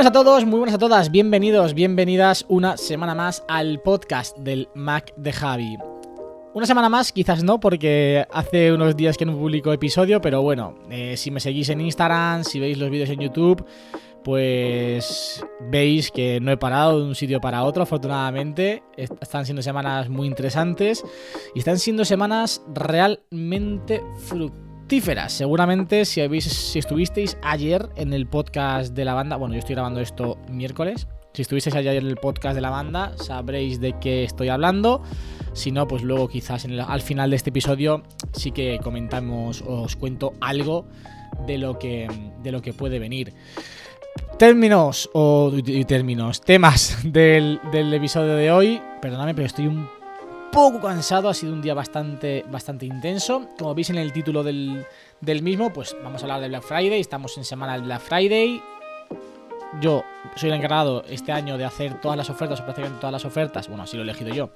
Buenas a todos, muy buenas a todas, bienvenidos, bienvenidas una semana más al podcast del Mac de Javi. Una semana más, quizás no, porque hace unos días que no publico episodio, pero bueno, eh, si me seguís en Instagram, si veis los vídeos en YouTube, pues veis que no he parado de un sitio para otro, afortunadamente. Est- Están siendo semanas muy interesantes y están siendo semanas realmente fructíferas. Seguramente si, estuvisteis ayer en el podcast de la banda, bueno, yo estoy grabando esto miércoles. Si estuvisteis ayer en el podcast de la banda, sabréis de qué estoy hablando. Si no, pues luego quizás al final de este episodio sí que comentamos, os cuento algo de lo que, puede venir. Términos o términos, temas del, del episodio de hoy. Perdóname, pero estoy un poco cansado. Ha sido un día bastante, bastante intenso. Como veis en el título del, del mismo, pues vamos a hablar de Black Friday. Estamos en semana del Black Friday. Yo soy el encargado este año de hacer todas las ofertas, o prácticamente todas las ofertas. Bueno, así lo he elegido yo.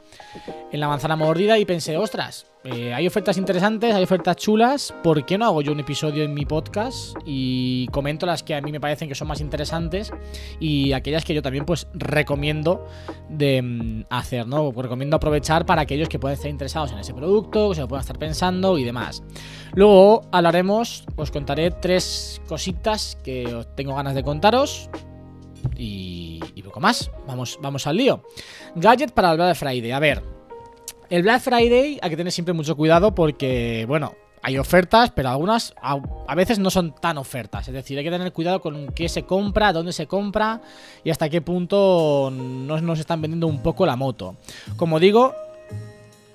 En la manzana mordida y pensé, ostras, eh, hay ofertas interesantes, hay ofertas chulas. ¿Por qué no hago yo un episodio en mi podcast y comento las que a mí me parecen que son más interesantes y aquellas que yo también pues recomiendo de mm, hacer, ¿no? Recomiendo aprovechar para aquellos que pueden estar interesados en ese producto, que se lo puedan estar pensando y demás. Luego hablaremos, os contaré tres cositas que tengo ganas de contaros. Y, y poco más. Vamos, vamos al lío. Gadget para el Black Friday. A ver. El Black Friday hay que tener siempre mucho cuidado porque, bueno, hay ofertas, pero algunas a, a veces no son tan ofertas. Es decir, hay que tener cuidado con qué se compra, dónde se compra y hasta qué punto nos, nos están vendiendo un poco la moto. Como digo,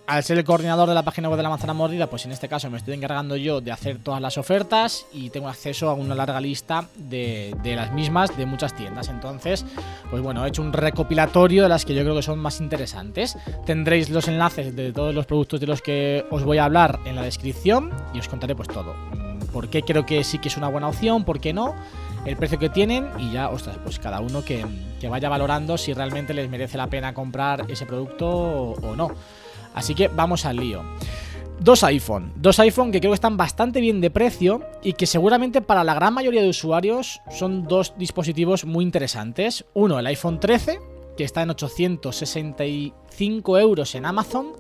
al ser el coordinador de la página web de la manzana mordida, pues en este caso me estoy encargando yo de hacer todas las ofertas y tengo acceso a una larga lista de, de las mismas de muchas tiendas. Entonces, pues bueno, he hecho un recopilatorio de las que yo creo que son más interesantes. Tendréis los enlaces de todos los productos de los que os voy a hablar en la descripción y os contaré pues todo. Mm, ¿Por qué creo que sí que es una buena opción? ¿Por qué no? El precio que tienen y ya, ostras, pues cada uno que, que vaya valorando si realmente les merece la pena comprar ese producto o- o no. Así que vamos al lío. Dos iPhone, dos iPhone que creo que están bastante bien de precio y que seguramente para la gran mayoría de usuarios son dos dispositivos muy interesantes. Uno, el iPhone 13, que está en 865 euros en Amazon,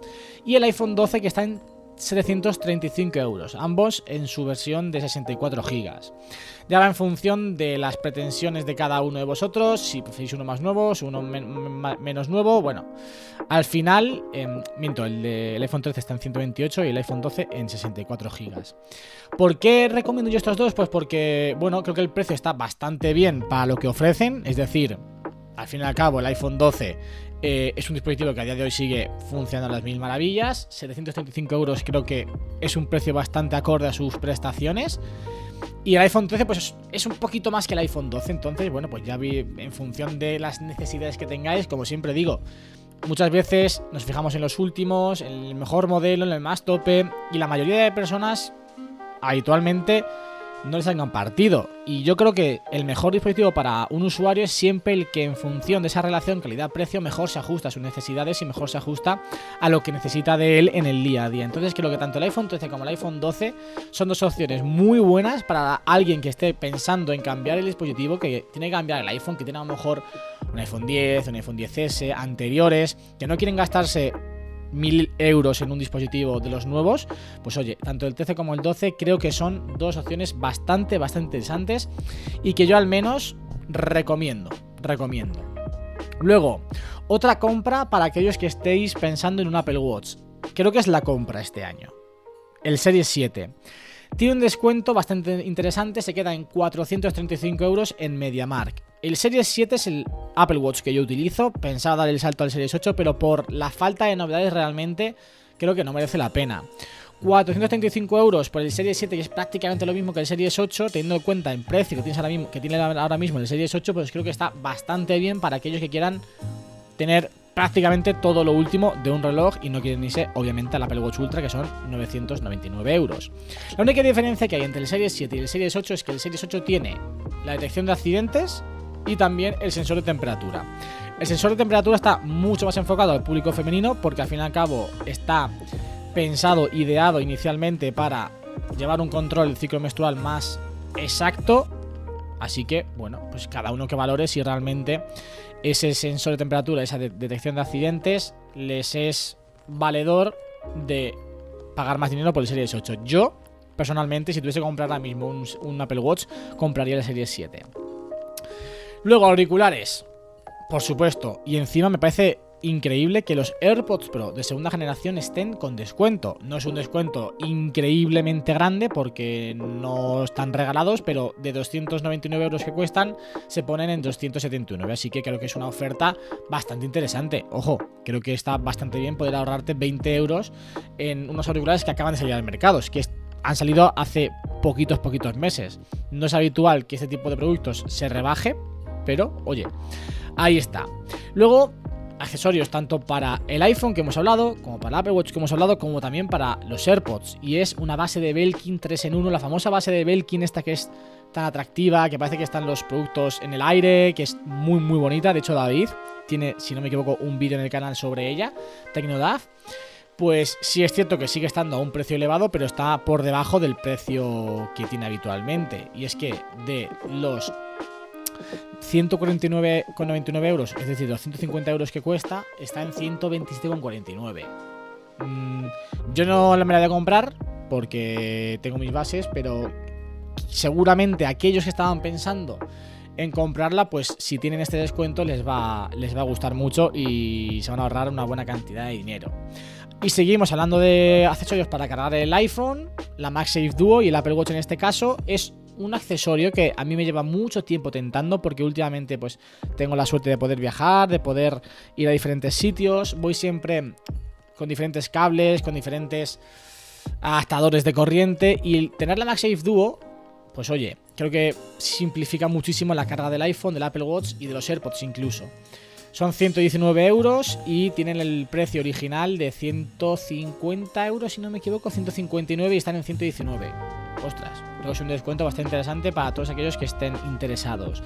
y el iPhone 12 que está en 735 euros, ambos en su versión de 64 gigas. Ya va en función de las pretensiones de cada uno de vosotros, si preferís uno más nuevo, uno menos nuevo, bueno, al final, em, miento, el, de- el iPhone 13 está en 128 y el iPhone 12 en 64 gigas. ¿Por qué recomiendo yo estos dos? Pues porque, bueno, creo que el precio está bastante bien para lo que ofrecen, es decir, al fin y al cabo el iPhone 12 eh, es un dispositivo que a día de hoy sigue funcionando a las mil maravillas, 735 euros creo que es un precio bastante acorde a sus prestaciones. Y el iPhone 13 pues es, un poquito más que el iPhone 12, entonces bueno, pues ya vi en función de las necesidades que tengáis, como siempre digo, muchas veces nos fijamos en los últimos, en el mejor modelo, en el más tope, y la mayoría de personas habitualmente no les sacan partido. Y yo creo que el mejor dispositivo para un usuario es siempre el que en función de esa relación calidad-precio mejor se ajusta a sus necesidades y mejor se ajusta a lo que necesita de él en el día a día. Entonces creo que tanto el iPhone 13 como el iPhone 12 son dos opciones muy buenas para alguien que esté pensando en cambiar el dispositivo, que tiene que cambiar el iPhone, que tiene a lo mejor un iPhone 10, un iPhone 10S, anteriores, que no quieren gastarse mil euros en un dispositivo de los nuevos, pues oye, tanto el 13 como el 12 creo que son dos opciones bastante, bastante interesantes y que yo al menos recomiendo, recomiendo. Luego, otra compra para aquellos que estéis pensando en un Apple Watch. Creo que es la compra este año. El Series 7. Tiene un descuento bastante interesante, se queda en 435 euros en MediaMark. El Series 7 es el Apple Watch que yo utilizo, pensaba dar el salto al Series 8, pero por la falta de novedades realmente creo que no merece la pena. 435 euros por el Series 7, que es prácticamente lo mismo que el Series 8, teniendo en cuenta el precio que, que tiene ahora mismo el Series 8, pues creo que está bastante bien para aquellos que quieran tener prácticamente todo lo último de un reloj y no quieren irse obviamente al Apple Watch Ultra que son 999 euros. La única diferencia que hay entre el Series 7 y el Series 8 es que el Series 8 tiene la detección de accidentes y también el sensor de temperatura. El sensor de temperatura está mucho más enfocado al público femenino porque al fin y al cabo está pensado, ideado inicialmente para llevar un control del ciclo menstrual más exacto. Así que, bueno, pues cada uno que valore si realmente ese sensor de temperatura, esa de- detección de accidentes, les es valedor de pagar más dinero por el Series 8. Yo, personalmente, si tuviese que comprar ahora mismo un, un Apple Watch, compraría el Series 7. Luego, auriculares. Por supuesto. Y encima me parece increíble que los AirPods Pro de segunda generación estén con descuento. No es un descuento increíblemente grande porque no están regalados, pero de 299 euros que cuestan se ponen en 279. Así que creo que es una oferta bastante interesante. Ojo, creo que está bastante bien poder ahorrarte 20 euros en unos auriculares que acaban de salir al mercado. Es que han salido hace poquitos, poquitos meses. No es habitual que este tipo de productos se rebaje, pero oye, ahí está. Luego, accesorios tanto para el iPhone que hemos hablado, como para el Apple Watch que hemos hablado, como también para los AirPods. Y es una base de Belkin 3 en 1, la famosa base de Belkin esta que es tan atractiva, que parece que están los productos en el aire, que es muy muy bonita. De hecho, David tiene, si no me equivoco, un vídeo en el canal sobre ella, Tecnodaf. Pues sí es cierto que sigue estando a un precio elevado, pero está por debajo del precio que tiene habitualmente. Y es que de los 149,99 euros, es decir, los 150 euros que cuesta, está en 127,49. Mm, yo no me la voy a comprar porque tengo mis bases, pero seguramente aquellos que estaban pensando en comprarla, pues si tienen este descuento les va, les va a gustar mucho y se van a ahorrar una buena cantidad de dinero. Y seguimos hablando de accesorios para cargar el iPhone, la MagSafe Duo y el Apple Watch en este caso. Es un accesorio que a mí me lleva mucho tiempo tentando porque últimamente pues tengo la suerte de poder viajar, de poder ir a diferentes sitios. Voy siempre con diferentes cables, con diferentes adaptadores de corriente y tener la MagSafe Duo, pues oye, creo que simplifica muchísimo la carga del iPhone, del Apple Watch y de los AirPods incluso. Son 119 euros y tienen el precio original de 150 euros, si no me equivoco, 159 y están en 119. Ostras, creo que es un descuento bastante interesante para todos aquellos que estén interesados.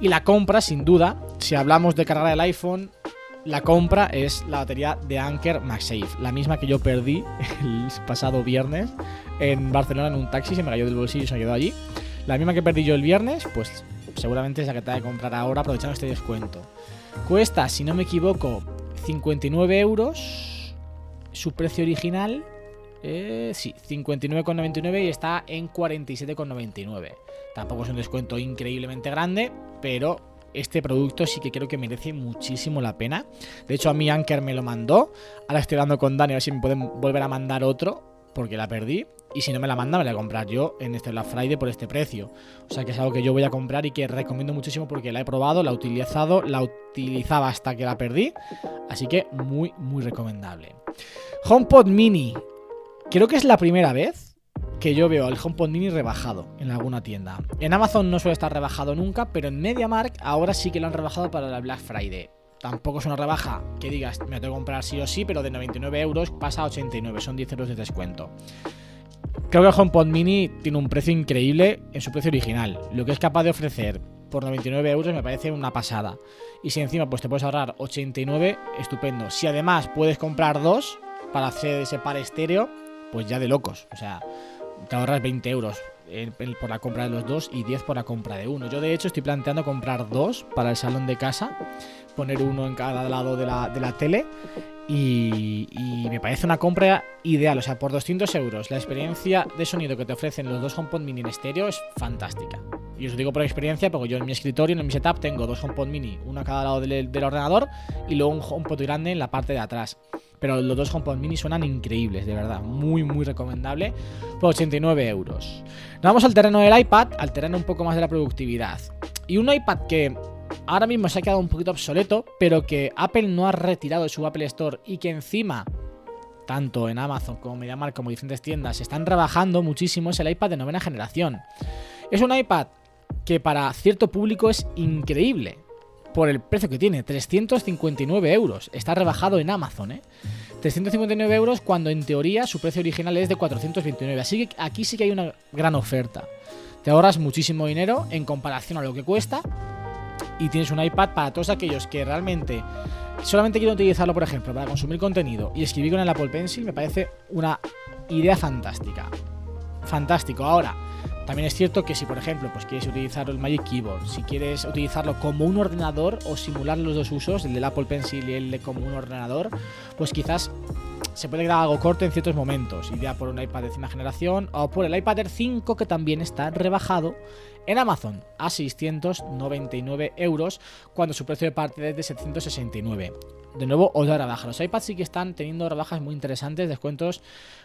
Y la compra, sin duda, si hablamos de cargar el iPhone, la compra es la batería de Anker MagSafe, la misma que yo perdí el pasado viernes en Barcelona en un taxi, se me cayó del bolsillo y se me quedó allí. La misma que perdí yo el viernes, pues seguramente es la que te voy a comprar ahora aprovechando este descuento. Cuesta, si no me equivoco, 59 euros. Su precio original, eh, sí, 59,99 y está en 47,99. Tampoco es un descuento increíblemente grande, pero este producto sí que creo que merece muchísimo la pena. De hecho, a mí Anker me lo mandó. Ahora estoy hablando con Dani a ver si me pueden volver a mandar otro, porque la perdí. Y si no me la manda, me la voy a comprar yo en este Black Friday por este precio. O sea que es algo que yo voy a comprar y que recomiendo muchísimo porque la he probado, la he utilizado, la utilizaba hasta que la perdí. Así que muy, muy recomendable. HomePod Mini. Creo que es la primera vez que yo veo el HomePod Mini rebajado en alguna tienda. En Amazon no suele estar rebajado nunca, pero en MediaMark ahora sí que lo han rebajado para la Black Friday. Tampoco es una rebaja que digas, me tengo que comprar sí o sí, pero de 99 euros pasa a 89, son 10 euros de descuento. Creo que el HomePod Mini tiene un precio increíble en su precio original. Lo que es capaz de ofrecer por 99 euros me parece una pasada. Y si encima pues te puedes ahorrar 89, estupendo. Si además puedes comprar dos para hacer ese par estéreo, pues ya de locos. O sea, te ahorras 20 euros por la compra de los dos y 10 por la compra de uno. Yo de hecho estoy planteando comprar dos para el salón de casa, poner uno en cada lado de la, de la tele y, y me parece una compra ideal. O sea, por 200 euros la experiencia de sonido que te ofrecen los dos HomePod Mini en estéreo es fantástica. Y os lo digo por experiencia porque yo en mi escritorio, en mi setup, tengo dos HomePod Mini, uno a cada lado del, del ordenador y luego un HomePod grande en la parte de atrás. Pero los dos HomePod mini suenan increíbles, de verdad. Muy, muy recomendable. Por 89 euros. Nos vamos al terreno del iPad, al terreno un poco más de la productividad. Y un iPad que ahora mismo se ha quedado un poquito obsoleto, pero que Apple no ha retirado de su Apple Store y que encima tanto en Amazon como MediaMarkt como diferentes tiendas, están rebajando muchísimo es el iPad de novena generación. Es un iPad que para cierto público es increíble por el precio que tiene, 359 euros. Está rebajado en Amazon, ¿eh? 359 euros cuando en teoría su precio original es de 429. Así que aquí sí que hay una gran oferta. Te ahorras muchísimo dinero en comparación a lo que cuesta y tienes un iPad para todos aquellos que realmente solamente quieren utilizarlo, por ejemplo, para consumir contenido y escribir con el Apple Pencil, me parece una idea fantástica. Fantástico. Ahora, también es cierto que si, por ejemplo, pues quieres utilizar el Magic Keyboard, si quieres utilizarlo como un ordenador o simular los dos usos, el del Apple Pencil y el de como un ordenador, pues quizás se puede quedar algo corto en ciertos momentos. Iría por un iPad de décima generación o por el iPad Air 5 que también está rebajado en Amazon a 699 euros cuando su precio de partida es de 769. De nuevo, otra rebaja. Los iPads sí que están teniendo rebajas muy interesantes, descuentos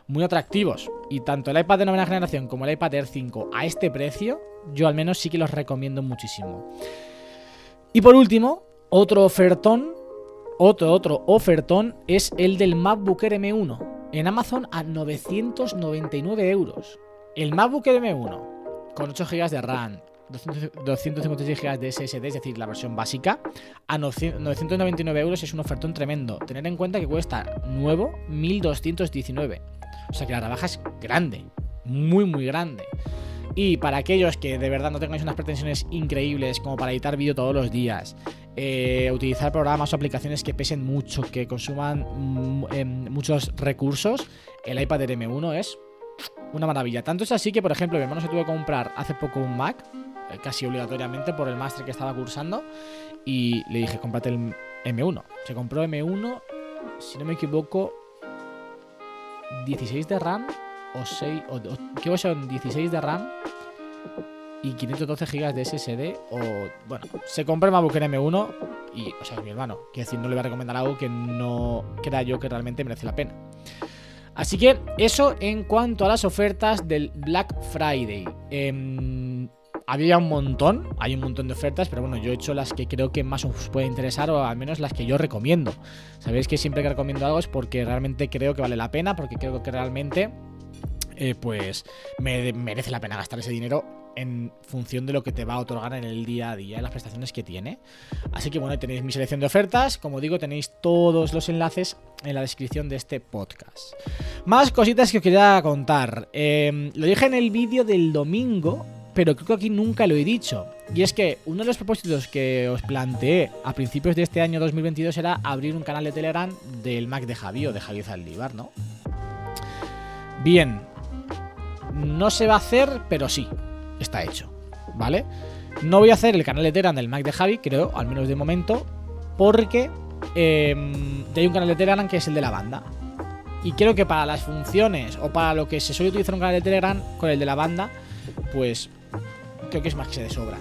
muy atractivos. Y tanto el iPad de novena generación como el iPad Air 5 a este precio, yo al menos sí que los recomiendo muchísimo. Y por último, otro ofertón, otro, otro ofertón es el del MacBook Air M1 en Amazon a 999 euros. El MacBook Air M1 con 8 GB de RAM, 200 256 GB de SSD, es decir, la versión básica, a 999 euros es un ofertón tremendo. Tener en cuenta que cuesta nuevo 1219. O sea que la rebaja es grande, muy, muy grande. Y para aquellos que de verdad no tengáis unas pretensiones increíbles como para editar vídeo todos los días, eh, utilizar programas o aplicaciones que pesen mucho, que consuman mm, em, muchos recursos, el iPad Air M1 es una maravilla. Tanto es así que, por ejemplo, mi hermano se tuvo que comprar hace poco un Mac, eh, casi obligatoriamente por el máster que estaba cursando, y le dije, cómprate el M1. Se compró M1, si no me equivoco, 16 de RAM o 6, o, o- que son 16 de RAM y 512 GB de SSD o bueno, se compró el MacBook Air M1 y, o sea, es mi hermano, quiero decir, no le voy a recomendar algo que no crea yo que realmente merece la pena. Así que eso en cuanto a las ofertas del Black Friday. Em, había un montón, hay un montón de ofertas, pero bueno, yo he hecho las que creo que más os puede interesar o al menos las que yo recomiendo. Sabéis que siempre que recomiendo algo es porque realmente creo que vale la pena, porque creo que realmente eh, pues me- merece la pena gastar ese dinero en función de lo que te va a otorgar en el día a día, las prestaciones que tiene. Así que bueno, tenéis mi selección de ofertas. Como digo, tenéis todos los enlaces en la descripción de este podcast. Más cositas que os quería contar. Eh, lo dije en el vídeo del domingo, pero creo que aquí nunca lo he dicho. Y es que uno de los propósitos que os planteé a principios de este año 2022 era abrir un canal de Telegram del Mac de Javi o de Javi Zaldívar, ¿no? Bien, no se va a hacer, pero sí, está hecho, ¿vale? No voy a hacer el canal de Telegram del Mac de Javi, creo, al menos de momento, porque ya hay un canal de Telegram que es el de la banda. Y creo que para las funciones o para lo que se suele utilizar un canal de Telegram con el de la banda, pues creo que es más que se de sobra.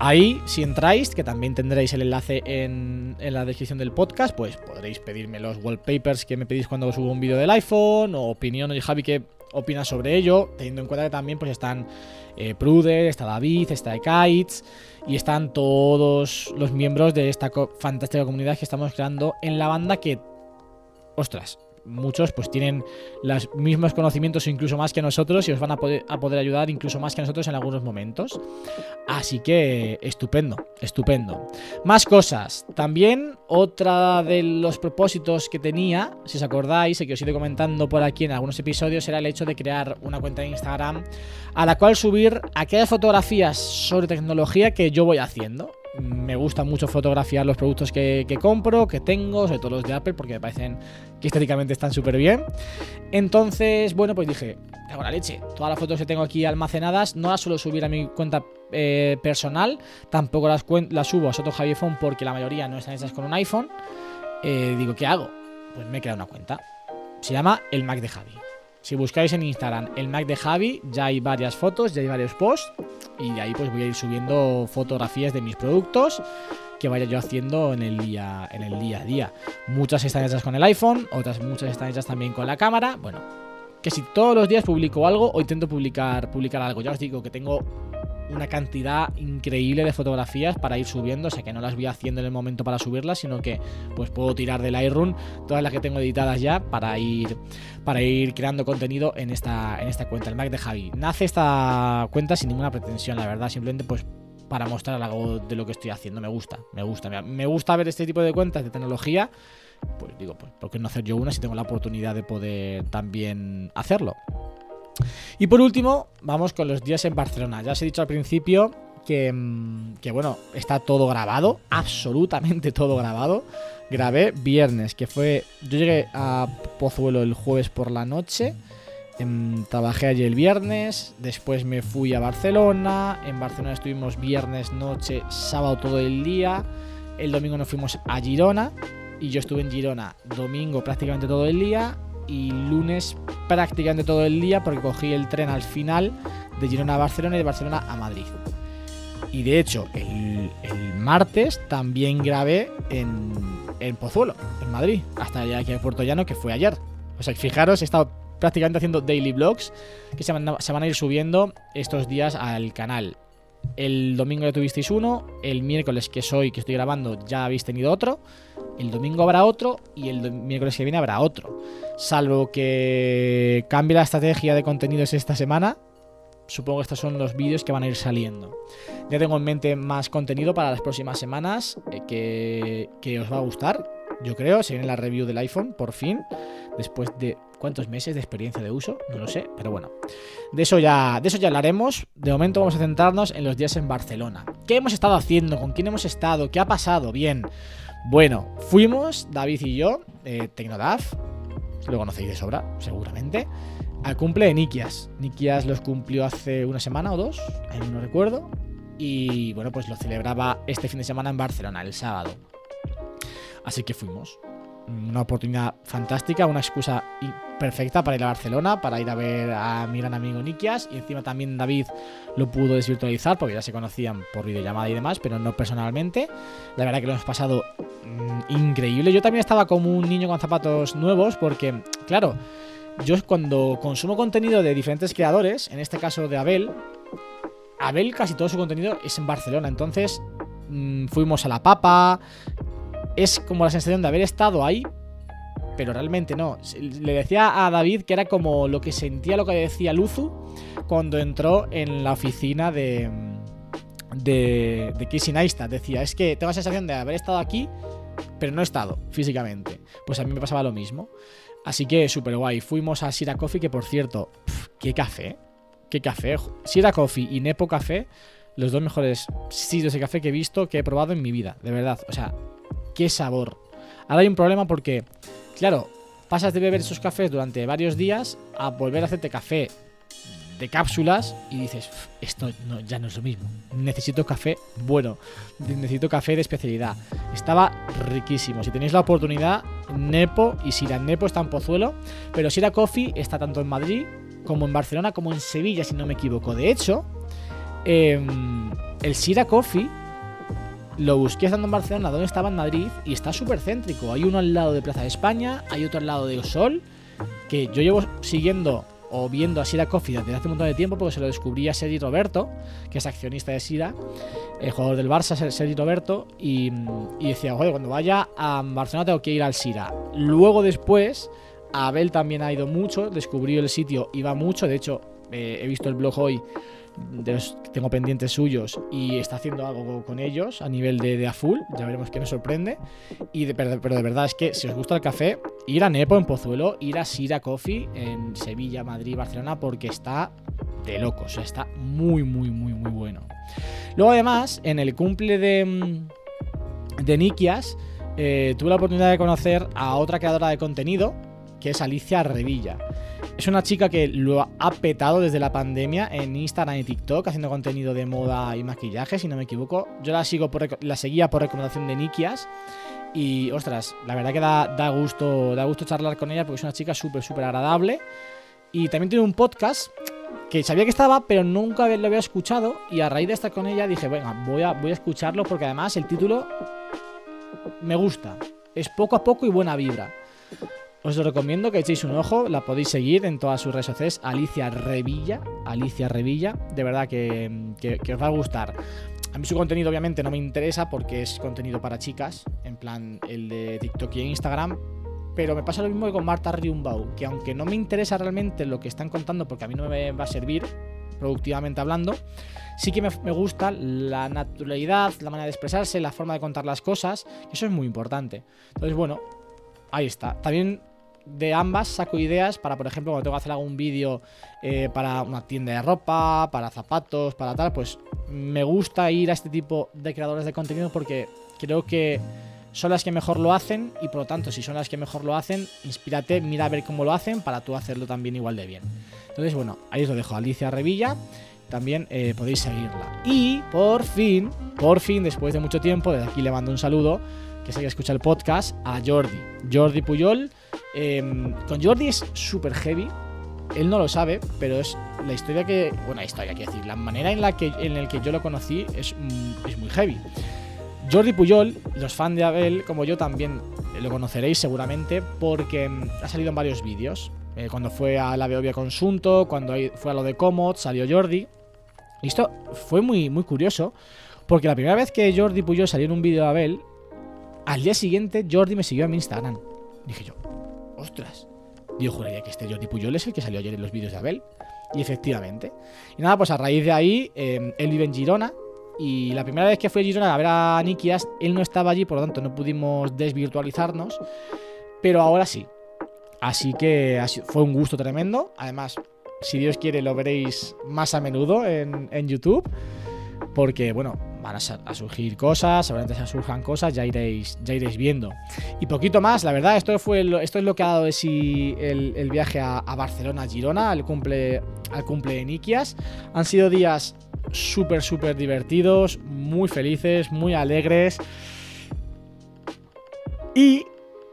Ahí, si entráis, que también tendréis el enlace en, en la descripción del podcast, pues podréis pedirme los wallpapers que me pedís cuando subo un vídeo del iPhone, o opinión de Javi que opina sobre ello, teniendo en cuenta que también pues están eh, Pruder, está David, está Kites, y están todos los miembros de esta fantástica comunidad que estamos creando en la banda que, ostras, muchos pues tienen los mismos conocimientos incluso más que nosotros y os van a poder, a poder ayudar incluso más que nosotros en algunos momentos. Así que estupendo, estupendo. Más cosas. También otra de los propósitos que tenía, si os acordáis, y que os he ido comentando por aquí en algunos episodios, era el hecho de crear una cuenta de Instagram a la cual subir aquellas fotografías sobre tecnología que yo voy haciendo. Me gusta mucho fotografiar los productos que, compro, que tengo, sobre todo los de Apple, porque me parecen que estéticamente están súper bien. Entonces, bueno, pues dije, hago la leche. Todas las fotos que tengo aquí almacenadas no las suelo subir a mi cuenta eh, personal, tampoco las, las subo a Soto Javi Phone porque la mayoría no están hechas con un iPhone. Eh, digo, ¿qué hago? Pues me he creado una cuenta. Se llama El Mac de Javi. Si buscáis en Instagram el Mac de Javi, ya hay varias fotos, ya hay varios posts. Y de ahí pues voy a ir subiendo fotografías de mis productos que vaya yo haciendo en el día, en el día a día. Muchas están hechas con el iPhone, otras muchas están hechas también con la cámara. Bueno, que si todos los días publico algo o intento publicar, publicar algo. Ya os digo que tengo una cantidad increíble de fotografías para ir subiendo, o sea que no las voy haciendo en el momento para subirlas, sino que pues puedo tirar del Lightroom todas las que tengo editadas ya para ir para ir creando contenido en esta en esta cuenta, el Mac de Javi. Nace esta cuenta sin ninguna pretensión, la verdad, simplemente pues para mostrar algo de lo que estoy haciendo, me gusta, me gusta, me- gusta ver este tipo de cuentas de tecnología, pues digo, pues ¿por qué no hacer yo una si tengo la oportunidad de poder también hacerlo? Y por último, vamos con los días en Barcelona. Ya os he dicho al principio que, mm, que, bueno, está todo grabado, absolutamente todo grabado. Grabé viernes, que fue. Yo llegué a Pozuelo el jueves por la noche. em, trabajé allí el viernes, después me fui a Barcelona. En Barcelona estuvimos viernes, noche, sábado todo el día. El domingo nos fuimos a Girona. Y yo estuve en Girona domingo prácticamente todo el día. Y lunes prácticamente todo el día porque cogí el tren al final de Girona a Barcelona y de Barcelona a Madrid. Y de hecho, el, martes también grabé en, Pozuelo, en Madrid, hasta allá aquí a Puerto Llano, que fue ayer. O sea, fijaros, he estado prácticamente haciendo daily vlogs que se van a ir subiendo estos días al canal. El domingo ya tuvisteis uno, el miércoles que soy, que estoy grabando, ya habéis tenido otro, el domingo habrá otro y el miércoles que viene habrá otro. Salvo que cambie la estrategia de contenidos esta semana, supongo que estos son los vídeos que van a ir saliendo. Ya tengo en mente más contenido para las próximas semanas eh, que, que os va a gustar, yo creo. Se viene la review del iPhone, por fin, después de cuántos meses de experiencia de uso, no lo sé, pero bueno. De eso ya, de eso ya hablaremos. De momento vamos a centrarnos en los días en Barcelona. ¿Qué hemos estado haciendo? ¿Con quién hemos estado? ¿Qué ha pasado? Bien. Bueno, fuimos, David y yo, eh, Tecnodaf, lo conocéis de sobra, seguramente, al cumple de Nikias. Nikias los cumplió hace una semana o dos, ahí no recuerdo. Y bueno, pues lo celebraba este fin de semana en Barcelona, el sábado. Así que fuimos. Una oportunidad fantástica, una excusa perfecta para ir a Barcelona, para ir a ver a mi gran amigo Nikias. Y encima también David lo pudo desvirtualizar porque ya se conocían por videollamada y demás, pero no personalmente. La verdad que lo hemos pasado mm, increíble. Yo también estaba como un niño con zapatos nuevos porque, claro, yo cuando consumo contenido de diferentes creadores, en este caso de Abel, Abel casi todo su contenido es en Barcelona, entonces mm, fuimos a la papa, es como la sensación de haber estado ahí, pero realmente no. Le decía a David que era como lo que sentía lo que decía Luzu cuando entró en la oficina de de, de Casey Neistat. Decía, es que tengo la sensación de haber estado aquí, pero no he estado físicamente. Pues a mí me pasaba lo mismo. Así que súper guay. Fuimos a Sira Coffee, que por cierto, qué café. Qué café. Sira Coffee y Nepo Café, los dos mejores sitios de café que he visto, que he probado en mi vida. De verdad. O sea, qué sabor. Ahora hay un problema porque, claro, pasas de beber esos cafés durante varios días a volver a hacerte café de cápsulas y dices, "Uf, esto no- ya no es lo mismo. Necesito café bueno, necesito café de especialidad. Estaba riquísimo. Si tenéis la oportunidad, Nepo y Sira Nepo está en Pozuelo, pero Sira Coffee está tanto en Madrid como en Barcelona como en Sevilla, si no me equivoco. De hecho, em, el Sira Coffee lo busqué estando en Barcelona, donde estaba en Madrid, y está súper céntrico. Hay uno al lado de Plaza de España, hay otro al lado de Osol, que yo llevo siguiendo o viendo a Sira Coffee desde hace un montón de tiempo porque se lo descubrí a Sergi Roberto, que es accionista de Sira, el jugador del Barça, Ser- Sergi Roberto, y, y decía, joder, cuando vaya a Barcelona tengo que ir al Sira. Luego después, Abel también ha ido mucho, descubrió el sitio, iba mucho, de hecho, eh, he visto el blog hoy de los tengo pendientes suyos y está haciendo algo con ellos a nivel de, de a full, ya veremos qué nos sorprende. Y de, pero, pero de verdad es que si os gusta el café, ir a Nepo en Pozuelo, ir a Sira Coffee en Sevilla, Madrid, Barcelona, porque está de locos, o sea, está muy, muy, muy, muy bueno. Luego además, en el cumple de, mm, de Nikias, eh, tuve la oportunidad de conocer a otra creadora de contenido, que es Alicia Revilla. Es una chica que lo ha petado desde la pandemia en Instagram y TikTok haciendo contenido de moda y maquillaje, si no me equivoco. Yo la sigo por la seguía por recomendación de Nikias y ostras, la verdad que da, da gusto da gusto charlar con ella porque es una chica súper súper agradable y también tiene un podcast que sabía que estaba, pero nunca lo había escuchado. Y a raíz de estar con ella dije, venga, voy a, voy a escucharlo porque además el título me gusta. Es poco a poco y buena vibra. Os recomiendo que echéis un ojo, la podéis seguir en todas sus redes sociales, Alicia Revilla, Alicia Revilla, de verdad que, que- que os va a gustar. A mí su contenido obviamente no me interesa porque es contenido para chicas, en plan el de TikTok y Instagram, pero me pasa lo mismo que con Marta Riumbau, que aunque no me interesa realmente lo que están contando porque a mí no me va a servir, productivamente hablando, sí que me, me gusta la naturalidad, la manera de expresarse, la forma de contar las cosas, eso es muy importante. Entonces, bueno, ahí está. También de ambas saco ideas para, por ejemplo, cuando tengo que hacer algún vídeo eh, para una tienda de ropa, para zapatos, para tal, pues me gusta ir a este tipo de creadores de contenido porque creo que son las que mejor lo hacen y por lo tanto, si son las que mejor lo hacen, inspírate, mira a ver cómo lo hacen para tú hacerlo también igual de bien. Entonces, bueno, ahí os lo dejo, Alicia Revilla. También eh, podéis seguirla. Y por fin, por fin, después de mucho tiempo, desde aquí le mando un saludo, que sé que escucha el podcast, a Jordi. Jordi Puyol. Eh, con Jordi es súper heavy. Él no lo sabe, pero es la historia que. Bueno, la historia, quiero decir, la manera en la que, en el que yo lo conocí es, mm, es muy heavy. Jordi Puyol, los fans de Abel, como yo también lo conoceréis seguramente, porque mm, ha salido en varios vídeos. Eh, cuando fue a la Beovia Consunto, cuando fue a lo de Comod, salió Jordi. Y esto fue muy, muy curioso, porque la primera vez que Jordi Puyol salió en un vídeo de Abel, al día siguiente Jordi me siguió a mi Instagram. Dije yo, ostras. Yo juraría que este Jordi Puyol es el que salió ayer en los vídeos de Abel. Y efectivamente. Y nada, pues a raíz de ahí, eh, él vive en Girona. Y la primera vez que fui a Girona a ver a Nikias, él no estaba allí, por lo tanto no pudimos desvirtualizarnos. Pero ahora sí. Así que fue un gusto tremendo. Además, si Dios quiere, lo veréis más a menudo en, en YouTube. Porque, bueno, van a, surgir cosas, seguramente se surjan cosas, ya iréis, ya iréis viendo. Y poquito más, la verdad, esto, fue esto es lo que ha dado el, viaje a, a Barcelona, a Girona, al cumple, al cumple de Nikias. Han sido días súper, súper divertidos, muy felices, muy alegres. Y,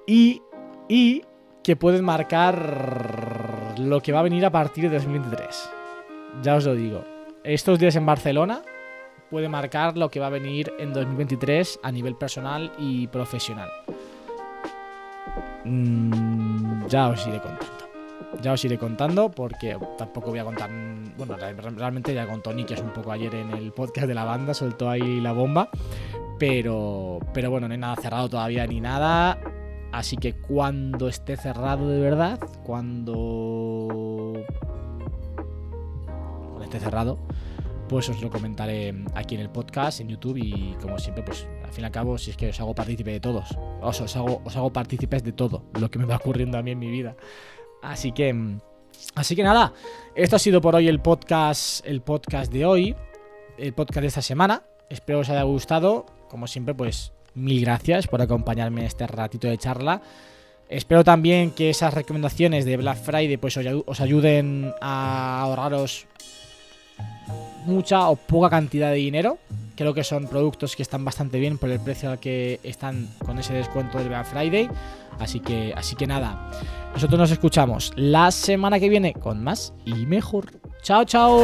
y, y que pueden marcar lo que va a venir a partir de 2023. Ya os lo digo. Estos días en Barcelona puede marcar lo que va a venir en 2023 a nivel personal y profesional. Mm, ya os iré contando. Ya os iré contando porque tampoco voy a contar. Bueno, re- realmente ya contó Nikias un poco ayer en el podcast de la banda, soltó ahí la bomba. Pero, pero bueno, no hay nada cerrado todavía ni nada. Así que cuando esté cerrado de verdad, cuando esté cerrado, pues os lo comentaré aquí en el podcast, en YouTube y como siempre, pues al fin y al cabo, si es que os hago partícipe de todos, os, os hago, os hago partícipes de todo lo que me va ocurriendo a mí en mi vida. Así que, mm, así que nada, esto ha sido por hoy el podcast, el podcast de hoy, el podcast de esta semana. Espero os haya gustado. Como siempre, pues mil gracias por acompañarme en este ratito de charla. Espero también que esas recomendaciones de Black Friday pues os ayu- os ayuden a ahorraros mucha o poca cantidad de dinero. Creo que son productos que están bastante bien por el precio al que están con ese descuento del Black Friday. Así que, así que nada. Nosotros nos escuchamos la semana que viene con más y mejor. Chao, chao.